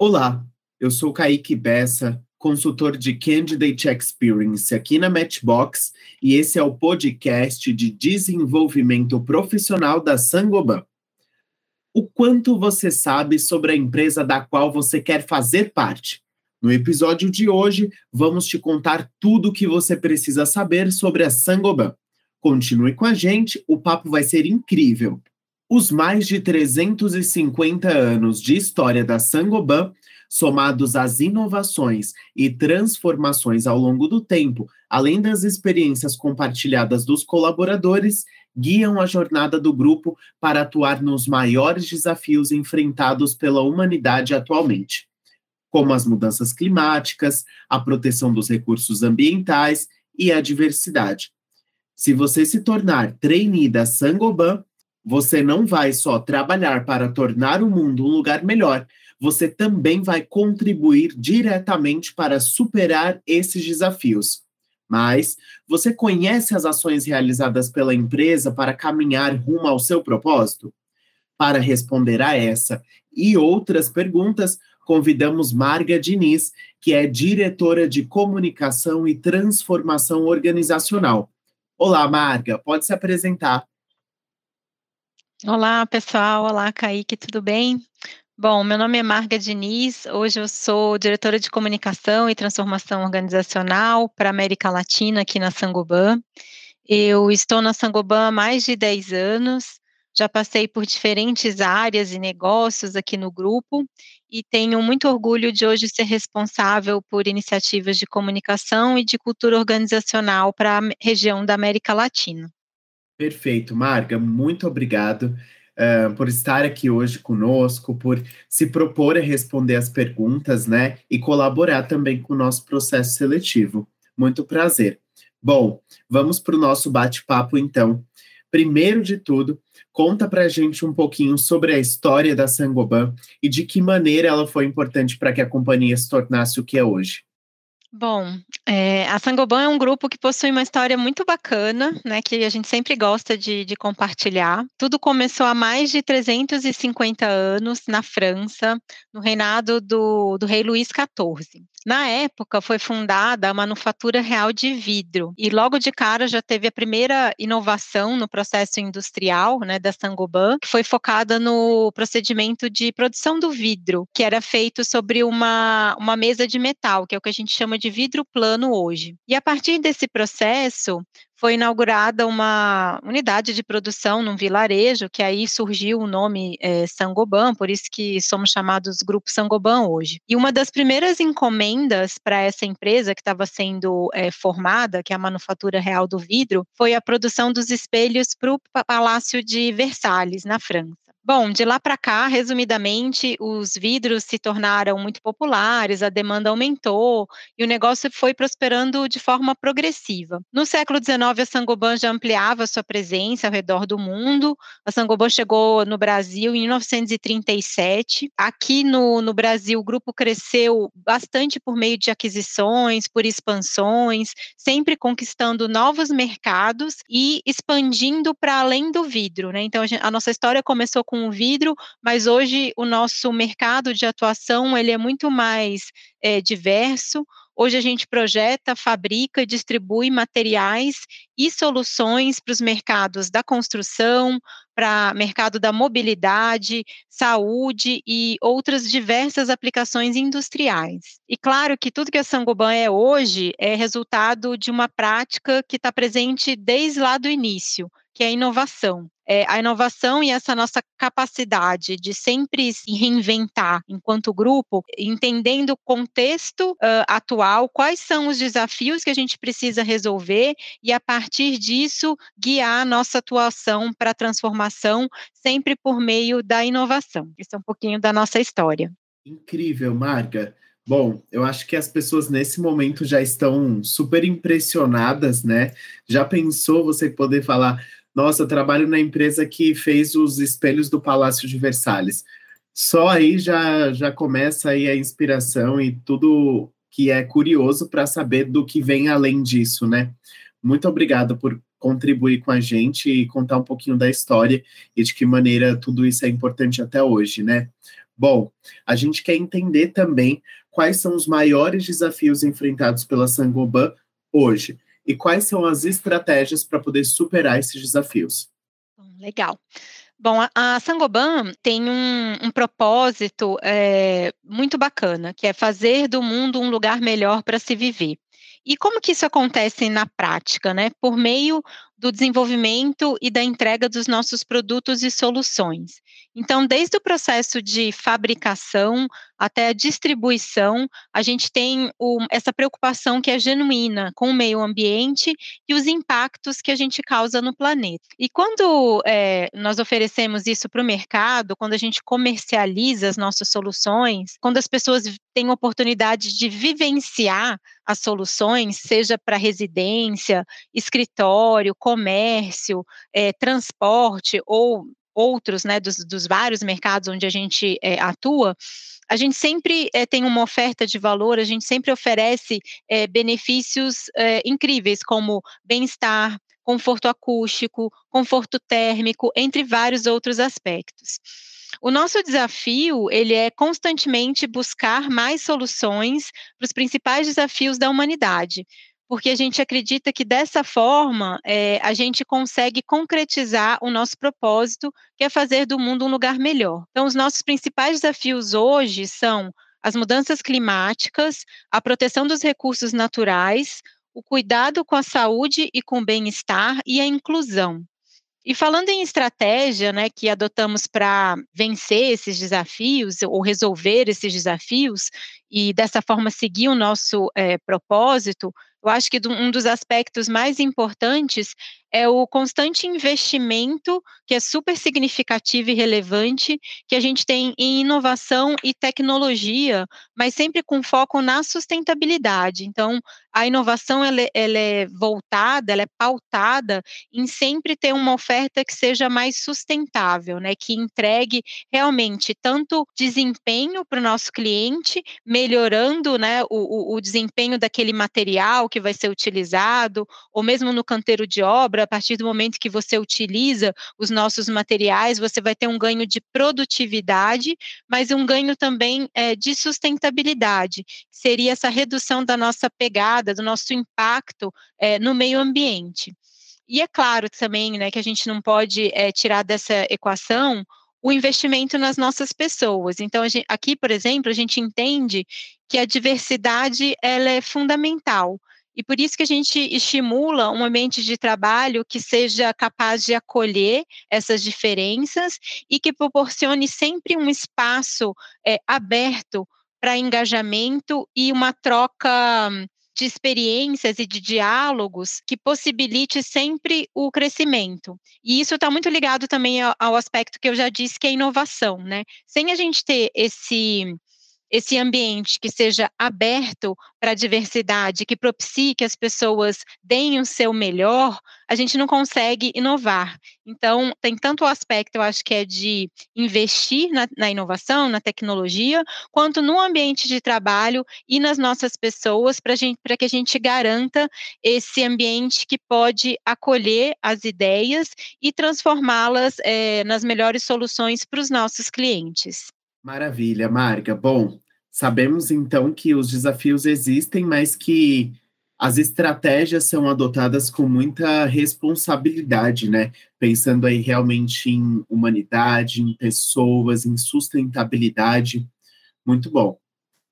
Olá, eu sou Kaique Bessa, consultor de Candidate Experience aqui na Matchbox, e esse é o podcast de desenvolvimento profissional da Sangoban. O quanto você sabe sobre a empresa da qual você quer fazer parte? No episódio de hoje, vamos te contar tudo o que você precisa saber sobre a Sangoban. Continue com a gente, o papo vai ser incrível. Os mais de 350 anos de história da Sangoban, somados às inovações e transformações ao longo do tempo, além das experiências compartilhadas dos colaboradores, guiam a jornada do grupo para atuar nos maiores desafios enfrentados pela humanidade atualmente, como as mudanças climáticas, a proteção dos recursos ambientais e a diversidade. Se você se tornar trainee da Sangoban, você não vai só trabalhar para tornar o mundo um lugar melhor, você também vai contribuir diretamente para superar esses desafios. Mas você conhece as ações realizadas pela empresa para caminhar rumo ao seu propósito? Para responder a essa e outras perguntas, convidamos Marga Diniz, que é diretora de comunicação e transformação organizacional. Olá, Marga, pode se apresentar. Olá, pessoal. Olá, Kaique, tudo bem? Bom, meu nome é Marga Diniz. Hoje eu sou diretora de comunicação e transformação organizacional para a América Latina aqui na Sangoban. Eu estou na Sangoban há mais de 10 anos. Já passei por diferentes áreas e negócios aqui no grupo e tenho muito orgulho de hoje ser responsável por iniciativas de comunicação e de cultura organizacional para a região da América Latina. Perfeito, Marga, muito obrigado uh, por estar aqui hoje conosco, por se propor a responder as perguntas, né, e colaborar também com o nosso processo seletivo. Muito prazer. Bom, vamos para o nosso bate-papo então. Primeiro de tudo, conta para a gente um pouquinho sobre a história da Sangoban e de que maneira ela foi importante para que a companhia se tornasse o que é hoje. Bom, é, a Sangoban é um grupo que possui uma história muito bacana, né, que a gente sempre gosta de, de, compartilhar. Tudo começou há mais de 350 anos na França, no reinado do, do rei Luís XIV. Na época, foi fundada a Manufatura Real de Vidro, e logo de cara já teve a primeira inovação no processo industrial né, da Sangoban, que foi focada no procedimento de produção do vidro, que era feito sobre uma, uma mesa de metal, que é o que a gente chama de vidro plano hoje. E a partir desse processo, foi inaugurada uma unidade de produção num vilarejo, que aí surgiu o nome é, Sangoban, por isso que somos chamados Grupo Sangoban hoje. E uma das primeiras encomendas para essa empresa que estava sendo é, formada, que é a Manufatura Real do Vidro, foi a produção dos espelhos para o Palácio de Versalhes, na França. Bom, de lá para cá, resumidamente, os vidros se tornaram muito populares, a demanda aumentou e o negócio foi prosperando de forma progressiva. No século XIX, a Sangoban já ampliava sua presença ao redor do mundo. A Sangoban chegou no Brasil em 1937. Aqui no, no Brasil, o grupo cresceu bastante por meio de aquisições, por expansões, sempre conquistando novos mercados e expandindo para além do vidro. Né? Então, a, gente, a nossa história começou com com vidro, mas hoje o nosso mercado de atuação ele é muito mais é, diverso. Hoje a gente projeta, fabrica, distribui materiais e soluções para os mercados da construção, para mercado da mobilidade, saúde e outras diversas aplicações industriais. E claro que tudo que a Sangoban é hoje é resultado de uma prática que está presente desde lá do início, que é a inovação é, a inovação e essa nossa capacidade de sempre se reinventar enquanto grupo, entendendo o contexto uh, atual, quais são os desafios que a gente precisa resolver e, a partir disso, guiar a nossa atuação para a transformação, sempre por meio da inovação. Isso é um pouquinho da nossa história. Incrível, Marga. Bom, eu acho que as pessoas nesse momento já estão super impressionadas, né? Já pensou você poder falar, nossa, eu trabalho na empresa que fez os espelhos do Palácio de Versalhes. Só aí já, já começa aí a inspiração e tudo que é curioso para saber do que vem além disso, né? Muito obrigado por contribuir com a gente e contar um pouquinho da história e de que maneira tudo isso é importante até hoje, né? Bom, a gente quer entender também quais são os maiores desafios enfrentados pela Sangoban hoje e quais são as estratégias para poder superar esses desafios. Legal. Bom, a, a Sangoban tem um, um propósito é, muito bacana, que é fazer do mundo um lugar melhor para se viver. E como que isso acontece na prática, né? Por meio do desenvolvimento e da entrega dos nossos produtos e soluções. Então, desde o processo de fabricação até a distribuição, a gente tem o, essa preocupação que é genuína com o meio ambiente e os impactos que a gente causa no planeta. E quando é, nós oferecemos isso para o mercado, quando a gente comercializa as nossas soluções, quando as pessoas têm oportunidade de vivenciar as soluções, seja para residência, escritório, comércio, é, transporte ou outros, né, dos, dos, vários mercados onde a gente é, atua, a gente sempre é, tem uma oferta de valor, a gente sempre oferece é, benefícios incríveis, como bem-estar, conforto acústico, conforto térmico, entre vários outros aspectos. O nosso desafio, ele é constantemente buscar mais soluções para os principais desafios da humanidade, porque a gente acredita que dessa forma é, a gente consegue concretizar o nosso propósito, que é fazer do mundo um lugar melhor. Então, os nossos principais desafios hoje são as mudanças climáticas, a proteção dos recursos naturais, o cuidado com a saúde e com o bem-estar e a inclusão. E falando em estratégia, né, que adotamos para vencer esses desafios ou resolver esses desafios e dessa forma seguir o nosso é, propósito, eu acho que um dos aspectos mais importantes é o constante investimento, que é super significativo e relevante, que a gente tem em inovação e tecnologia, mas sempre com foco na sustentabilidade. Então, a inovação ela, é, ela é voltada, ela é pautada em sempre ter uma oferta que seja mais sustentável, né, que entregue realmente tanto desempenho para o nosso cliente, melhorando né, o, o desempenho daquele material que vai ser utilizado, ou mesmo no canteiro de obra, a partir do momento que você utiliza os nossos materiais, você vai ter um ganho de produtividade, mas um ganho também é, de sustentabilidade, seria essa redução da nossa pegada, do nosso impacto é, no meio ambiente. E é claro também né, que a gente não pode é, tirar dessa equação o investimento nas nossas pessoas. Então, gente, aqui, por exemplo, a gente entende que a diversidade ela é fundamental. E por isso que a gente estimula um ambiente de trabalho que seja capaz de acolher essas diferenças e que proporcione sempre um espaço é, aberto para engajamento e uma troca de experiências e de diálogos que possibilite sempre o crescimento. E isso está muito ligado também ao, ao, aspecto que eu já disse, que é inovação, né? Sem a gente ter esse esse ambiente que seja aberto para a diversidade, que propicie que as pessoas deem o seu melhor, a gente não consegue inovar. Então, tem tanto o aspecto, eu acho que é de investir na, na inovação, na tecnologia, quanto no ambiente de trabalho e nas nossas pessoas, para que a gente garanta esse ambiente que pode acolher as ideias e transformá-las é, nas melhores soluções para os nossos clientes. Maravilha, Marga. Bom, sabemos então que os desafios existem, mas que as estratégias são adotadas com muita responsabilidade, né? Pensando aí realmente em humanidade, em pessoas, em sustentabilidade. Muito bom.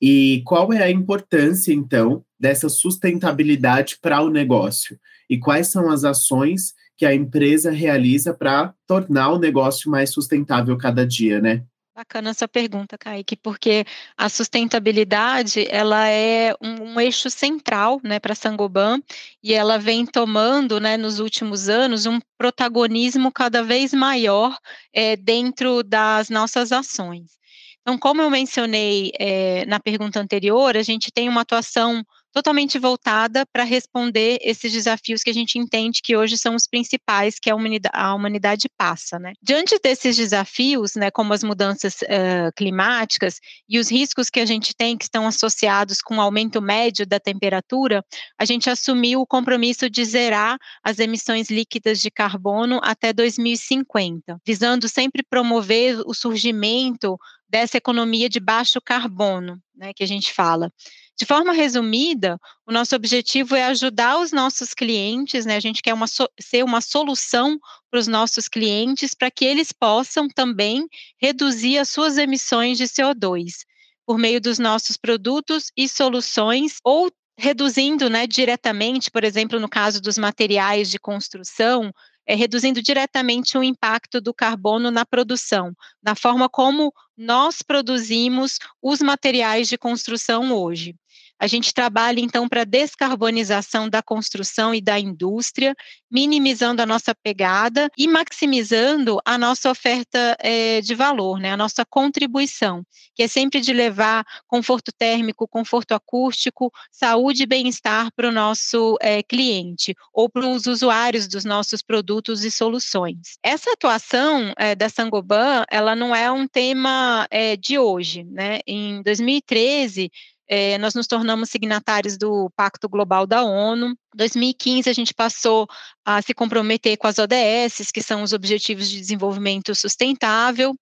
E qual é a importância, então, dessa sustentabilidade para o negócio? E quais são as ações que a empresa realiza para tornar o negócio mais sustentável cada dia, né? Bacana essa pergunta, Kaique, porque a sustentabilidade ela é um, um eixo central né, para a Sangoban e ela vem tomando né, nos últimos anos um protagonismo cada vez maior é, dentro das nossas ações. Então, como eu mencionei é, na pergunta anterior, a gente tem uma atuação totalmente voltada para responder esses desafios que a gente entende que hoje são os principais que a humanidade, a humanidade passa. Né? Diante desses desafios, né, como as mudanças uh, climáticas e os riscos que a gente tem que estão associados com o aumento médio da temperatura, a gente assumiu o compromisso de zerar as emissões líquidas de carbono até 2050, visando sempre promover o surgimento dessa economia de baixo carbono, né, que a gente fala. De forma resumida, o nosso objetivo é ajudar os nossos clientes, né? A gente quer uma, ser uma solução para os nossos clientes para que eles possam também reduzir as suas emissões de CO2 por meio dos nossos produtos e soluções ou reduzindo, né, diretamente, por exemplo, no caso dos materiais de construção, é, reduzindo diretamente o impacto do carbono na produção, na forma como nós produzimos os materiais de construção hoje. A gente trabalha, então, para a descarbonização da construção e da indústria, minimizando a nossa pegada e maximizando a nossa oferta é, de valor, né, a nossa contribuição, que é sempre de levar conforto térmico, conforto acústico, saúde e bem-estar para o nosso é, cliente ou para os usuários dos nossos produtos e soluções. Essa atuação é, da Sangoban, ela não é um tema de hoje, né? Em 2013 é, nós nos tornamos signatários do Pacto Global da ONU. Em 2015, a gente passou a se comprometer com as ODS, que são os Objetivos de Desenvolvimento Sustentável.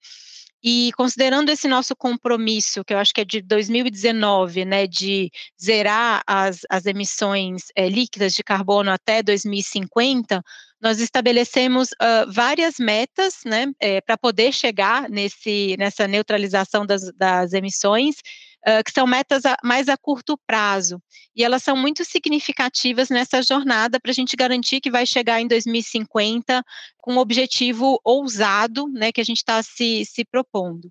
E considerando esse nosso compromisso, que eu acho que é de 2019, né, de zerar as, as emissões é, líquidas de carbono até 2050, nós estabelecemos uh, várias metas, né, é, para poder chegar nesse, nessa neutralização das, das emissões, uh, que são metas a, mais a curto prazo. E elas são muito significativas nessa jornada para a gente garantir que vai chegar em 2050 com um objetivo ousado, né, que a gente está se, se propondo.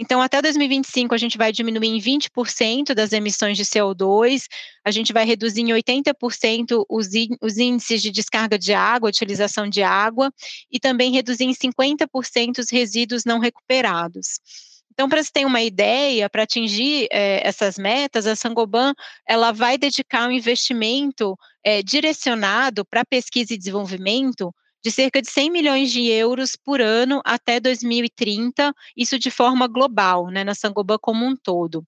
Então, até 2025, a gente vai diminuir em 20% das emissões de CO2, a gente vai reduzir em 80% os, os índices de descarga de água, utilização de água, e também reduzir em 50% os resíduos não recuperados. Então, para você ter uma ideia, para atingir é, essas metas, a Sangoban ela vai dedicar um investimento é, direcionado para pesquisa e desenvolvimento de cerca de 100 milhões de euros por ano até 2030, isso de forma global, né, na Sangoban como um todo.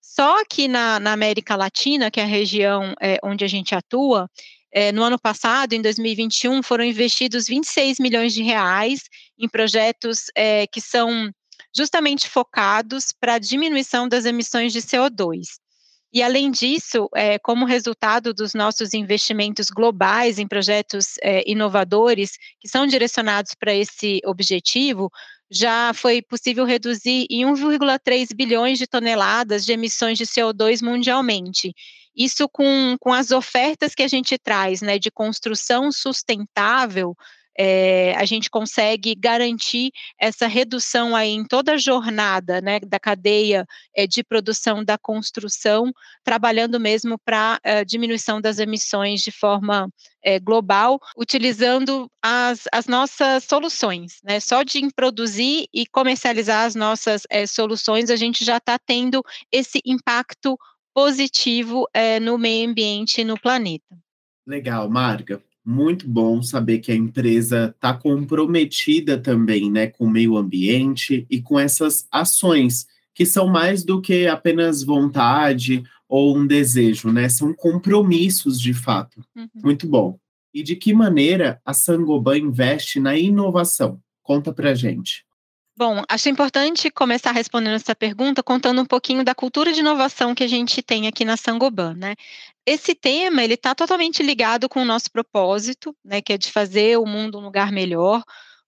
Só que na, na América Latina, que é a região é, onde a gente atua, é, no ano passado, em 2021, foram investidos 26 milhões de reais em projetos é, que são justamente focados para a diminuição das emissões de CO2. E, além disso, é, como resultado dos nossos investimentos globais em projetos inovadores que são direcionados para esse objetivo, já foi possível reduzir em 1,3 bilhões de toneladas de emissões de CO2 mundialmente. Isso com, com as ofertas que a gente traz, né, de construção sustentável, é, a gente consegue garantir essa redução aí em toda a jornada né, da cadeia é, de produção da construção, trabalhando mesmo para a diminuição das emissões de forma é, global, utilizando as, as nossas soluções. Né? Só de produzir e comercializar as nossas soluções, a gente já está tendo esse impacto positivo no meio ambiente e no planeta. Legal, Marga muito bom saber que a empresa está comprometida também né, com o meio ambiente e com essas ações, que são mais do que apenas vontade ou um desejo, né? São compromissos de fato. Uhum. Muito bom. E de que maneira a Sangoban investe na inovação? Conta pra gente. Bom, acho importante começar respondendo essa pergunta contando um pouquinho da cultura de inovação que a gente tem aqui na Sangoban, né? Esse tema, ele está totalmente ligado com o nosso propósito, né, que é de fazer o mundo um lugar melhor.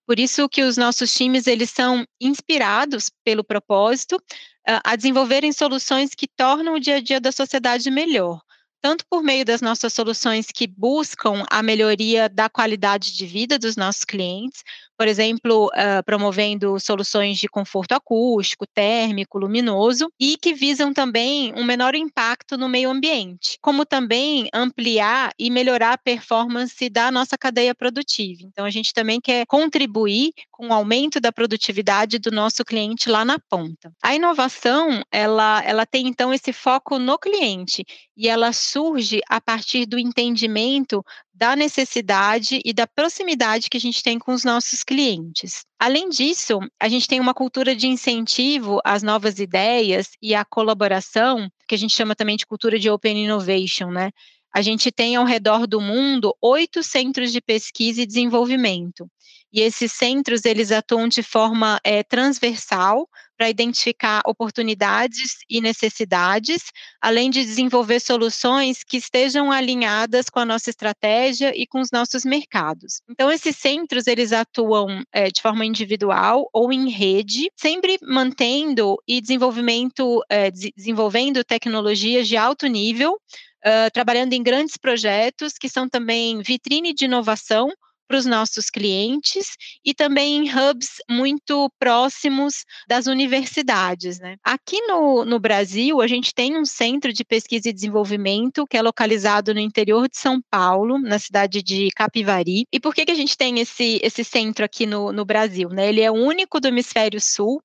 Por isso que os nossos times, eles são inspirados pelo propósito uh, a desenvolverem soluções que tornam o dia a dia da sociedade melhor tanto por meio das nossas soluções que buscam a melhoria da qualidade de vida dos nossos clientes, por exemplo, uh, promovendo soluções de conforto acústico, térmico, luminoso, e que visam também um menor impacto no meio ambiente, como também ampliar e melhorar a performance da nossa cadeia produtiva. Então, a gente também quer contribuir com o aumento da produtividade do nosso cliente lá na ponta. A inovação, ela, ela tem então esse foco no cliente, e ela surge a partir do entendimento da necessidade e da proximidade que a gente tem com os nossos clientes. Além disso, a gente tem uma cultura de incentivo às novas ideias e à colaboração, que a gente chama também de cultura de open innovation, né? A gente tem ao redor do mundo oito centros de pesquisa e desenvolvimento. E esses centros, eles atuam de forma é, transversal para identificar oportunidades e necessidades, além de desenvolver soluções que estejam alinhadas com a nossa estratégia e com os nossos mercados. Então, esses centros, eles atuam é, de forma individual ou em rede, sempre mantendo e desenvolvimento, é, desenvolvendo tecnologias de alto nível, uh, trabalhando em grandes projetos que são também vitrine de inovação para os nossos clientes e também em hubs muito próximos das universidades. Né? Aqui no, no Brasil, a gente tem um centro de pesquisa e desenvolvimento que é localizado no interior de São Paulo, na cidade de Capivari. E por que, que a gente tem esse, esse centro aqui no, no Brasil? Né? Ele é o único do hemisfério sul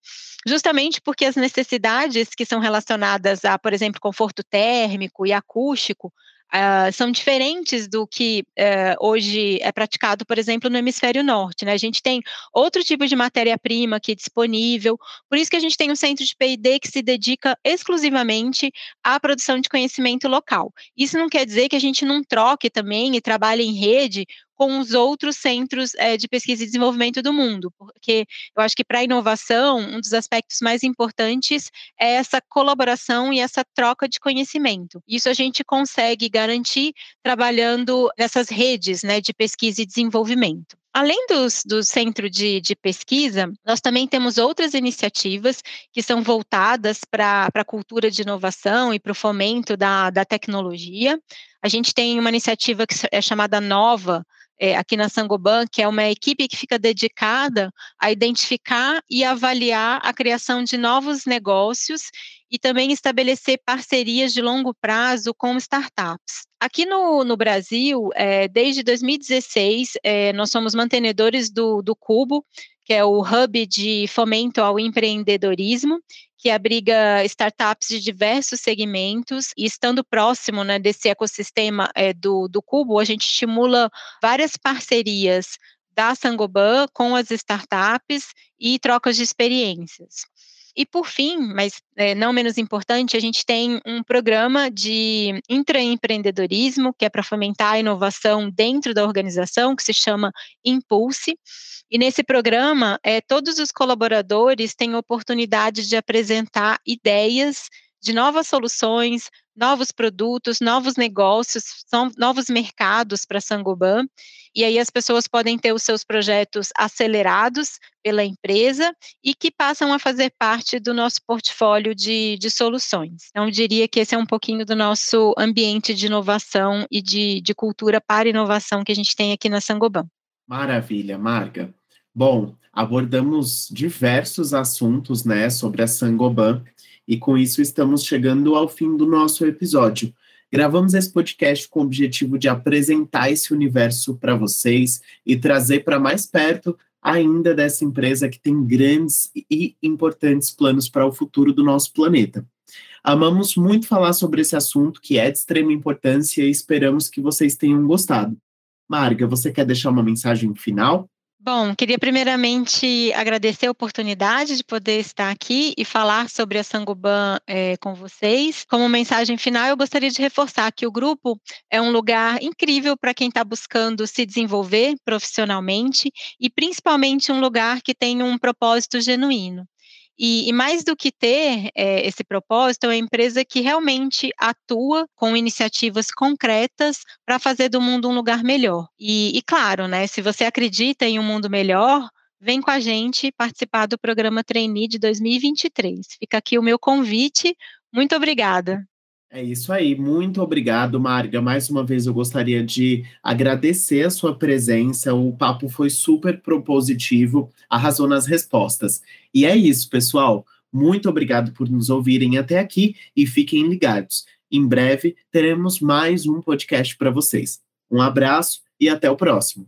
justamente porque as necessidades que são relacionadas a, por exemplo, conforto térmico e acústico, Uh, são diferentes do que uh, hoje é praticado, por exemplo, no hemisfério norte. Né? A gente tem outro tipo de matéria-prima aqui disponível, por isso que a gente tem um centro de P&D que se dedica exclusivamente à produção de conhecimento local. Isso não quer dizer que a gente não troque também e trabalhe em rede com os outros centros é, de pesquisa e desenvolvimento do mundo, porque eu acho que para a inovação, um dos aspectos mais importantes é essa colaboração e essa troca de conhecimento. Isso a gente consegue garantir trabalhando nessas redes né, de pesquisa e desenvolvimento. Além dos, do centro de, de, pesquisa, nós também temos outras iniciativas que são voltadas para a cultura de inovação e para o fomento da, da tecnologia. A gente tem uma iniciativa que é chamada Nova, é, aqui na Sangoban, que é uma equipe que fica dedicada a identificar e avaliar a criação de novos negócios e também estabelecer parcerias de longo prazo com startups. Aqui no, no Brasil, é, desde 2016, é, nós somos mantenedores do, do Cubo, que é o hub de fomento ao empreendedorismo, que abriga startups de diversos segmentos, e estando próximo né, desse ecossistema é, do, do Cubo, a gente estimula várias parcerias da Sangoban com as startups e trocas de experiências. E por fim, mas é, não menos importante, a gente tem um programa de intraempreendedorismo, que é para fomentar a inovação dentro da organização, que se chama Impulse. E nesse programa, é, todos os colaboradores têm oportunidade de apresentar ideias de novas soluções, novos produtos, novos negócios, são novos mercados para Sangoban. E aí as pessoas podem ter os seus projetos acelerados pela empresa e que passam a fazer parte do nosso portfólio de, de soluções. Então, diria que esse é um pouquinho do nosso ambiente de inovação e de, de cultura para inovação que a gente tem aqui na Sangoban. Maravilha, Marga. Bom, abordamos diversos assuntos, né, sobre a Sangoban, e com isso estamos chegando ao fim do nosso episódio. Gravamos esse podcast com o objetivo de apresentar esse universo para vocês e trazer para mais perto ainda dessa empresa que tem grandes e importantes planos para o futuro do nosso planeta. Amamos muito falar sobre esse assunto que é de extrema importância e esperamos que vocês tenham gostado. Marga, você quer deixar uma mensagem final? Bom, queria primeiramente agradecer a oportunidade de poder estar aqui e falar sobre a Sangoban é, com vocês. Como mensagem final, eu gostaria de reforçar que o grupo é um lugar incrível para quem está buscando se desenvolver profissionalmente e principalmente um lugar que tem um propósito genuíno. E, e, mais do que ter é, esse propósito, é uma empresa que realmente atua com iniciativas concretas para fazer do mundo um lugar melhor. E, e, claro, né, se você acredita em um mundo melhor, vem com a gente participar do programa Trainee de 2023. Fica aqui o meu convite. Muito obrigada. É isso aí, muito obrigado, Marga. Mais uma vez eu gostaria de agradecer a sua presença. O papo foi super propositivo, arrasou nas respostas. E é isso, pessoal. Muito obrigado por nos ouvirem até aqui e fiquem ligados. Em breve teremos mais um podcast para vocês. Um abraço e até o próximo.